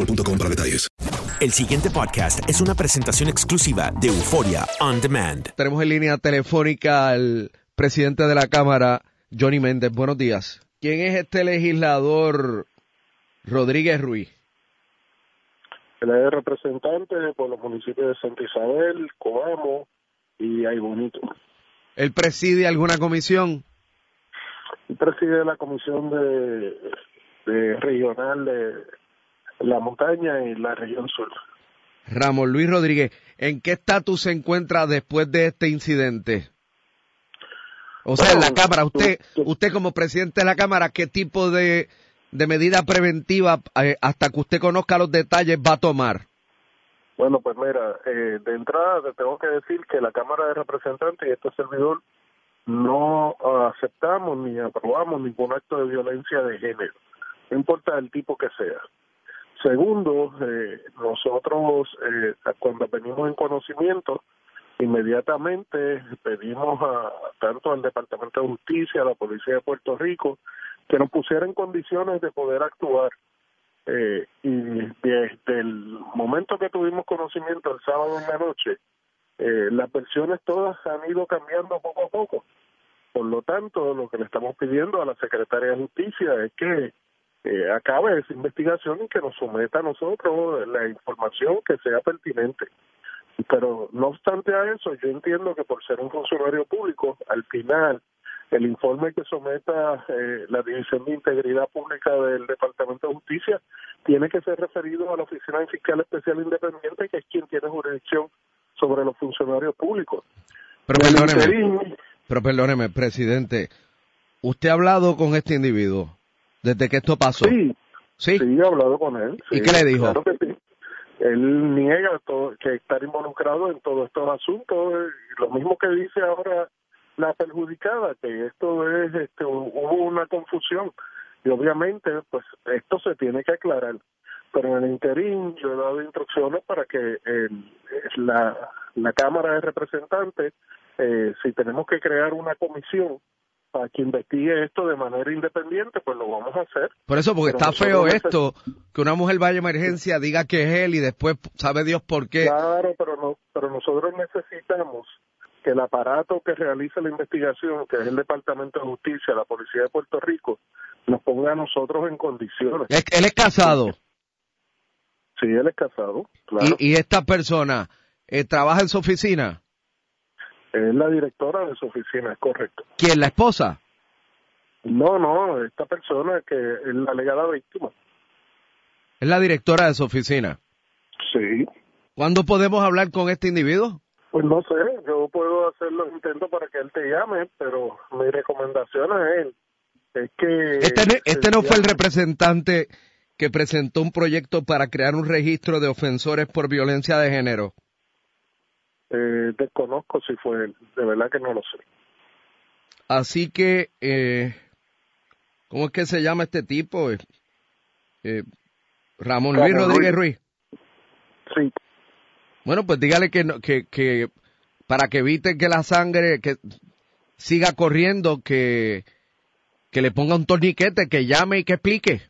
boostmobile.com para detalles. El siguiente podcast es una presentación exclusiva de Euforia On Demand. Tenemos en línea telefónica al presidente de la Cámara, Johnny Méndez. Buenos días. ¿Quién es este legislador Rodríguez Ruiz? Él es representante por los municipios de Santa Isabel, Coamo y Ay Bonito. ¿Él preside alguna comisión? Y preside la comisión de, de regional de la montaña y la región sur. Ramón Luis Rodríguez, ¿en qué estatus se encuentra después de este incidente? O sea, en la Cámara, usted, usted como presidente de la Cámara, ¿qué tipo de, de medida preventiva eh, hasta que usted conozca los detalles va a tomar? Bueno, pues mira, eh, de entrada te tengo que decir que la Cámara de Representantes y este servidor no aceptamos ni aprobamos ningún acto de violencia de género, no importa el tipo que sea. Segundo, eh, nosotros eh, cuando venimos en conocimiento, inmediatamente pedimos a tanto al Departamento de Justicia, a la Policía de Puerto Rico, que nos pusieran en condiciones de poder actuar. Eh, y desde el momento que tuvimos conocimiento el sábado en la noche, eh, las versiones todas han ido cambiando poco a poco. Por lo tanto, lo que le estamos pidiendo a la Secretaria de Justicia es que eh, acabe esa investigación y que nos someta a nosotros la información que sea pertinente. Pero no obstante a eso, yo entiendo que por ser un funcionario público, al final el informe que someta eh, la División de Integridad Pública del Departamento de Justicia tiene que ser referido a la Oficina de Fiscal Especial Independiente, que es quien tiene jurisdicción sobre los funcionarios públicos. Pero perdóneme, pero perdóneme, presidente, ¿usted ha hablado con este individuo desde que esto pasó? Sí, ¿Sí? sí, he hablado con él. ¿Y qué le dijo? Claro que sí. Él niega todo, que estar involucrado en todos estos asuntos. eh, Lo mismo que dice ahora la perjudicada, que esto es, este, hubo una confusión. Y obviamente, pues esto se tiene que aclarar. Pero en el interín yo he dado instrucciones para que el- la, la Cámara de Representantes, eh, si tenemos que crear una comisión para que investigue esto de manera independiente, pues lo vamos a hacer. Por eso, porque Pero está feo esto, que una mujer vaya a emergencia, diga que es él y después sabe Dios por qué. Claro, pero no, pero nosotros necesitamos que el aparato que realice la investigación, que es el Departamento de Justicia, la Policía de Puerto Rico, nos ponga a nosotros en condiciones. Él es casado Sí, él es casado, claro. y, y esta persona eh, trabaja en su oficina. Es la directora de su oficina, es correcto. ¿Quién? ¿La esposa? No, no, esta persona que es la alegada víctima. Es la directora de su oficina. Sí. ¿Cuándo podemos hablar con este individuo? Pues no sé, yo puedo hacer los intentos para que él te llame, pero mi recomendación a él es que... Este, no- este no fue el representante que presentó un proyecto para crear un registro de ofensores por violencia de género. Eh, desconozco si fue él, de verdad que no lo sé. Así que, eh, ¿cómo es que se llama este tipo? Eh, eh, Ramón Luis Rodríguez. Ruiz. Sí. Bueno, pues dígale que, no- que, que para que evite que la sangre que siga corriendo, que, que le ponga un torniquete, que llame y que explique.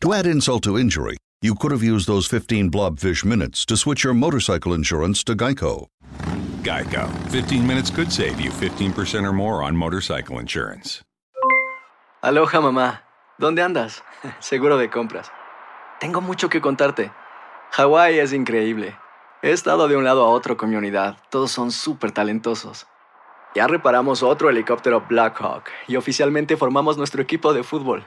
To add insult to injury, you could have used those 15 blobfish minutes to switch your motorcycle insurance to Geico. Geico. 15 minutes could save you 15% or more on motorcycle insurance. Aloha mamá, ¿dónde andas? Seguro de compras. Tengo mucho que contarte. Hawái es increíble. He estado de un lado a otro con mi unidad. Todos son súper talentosos. Ya reparamos otro helicóptero Blackhawk y oficialmente formamos nuestro equipo de fútbol.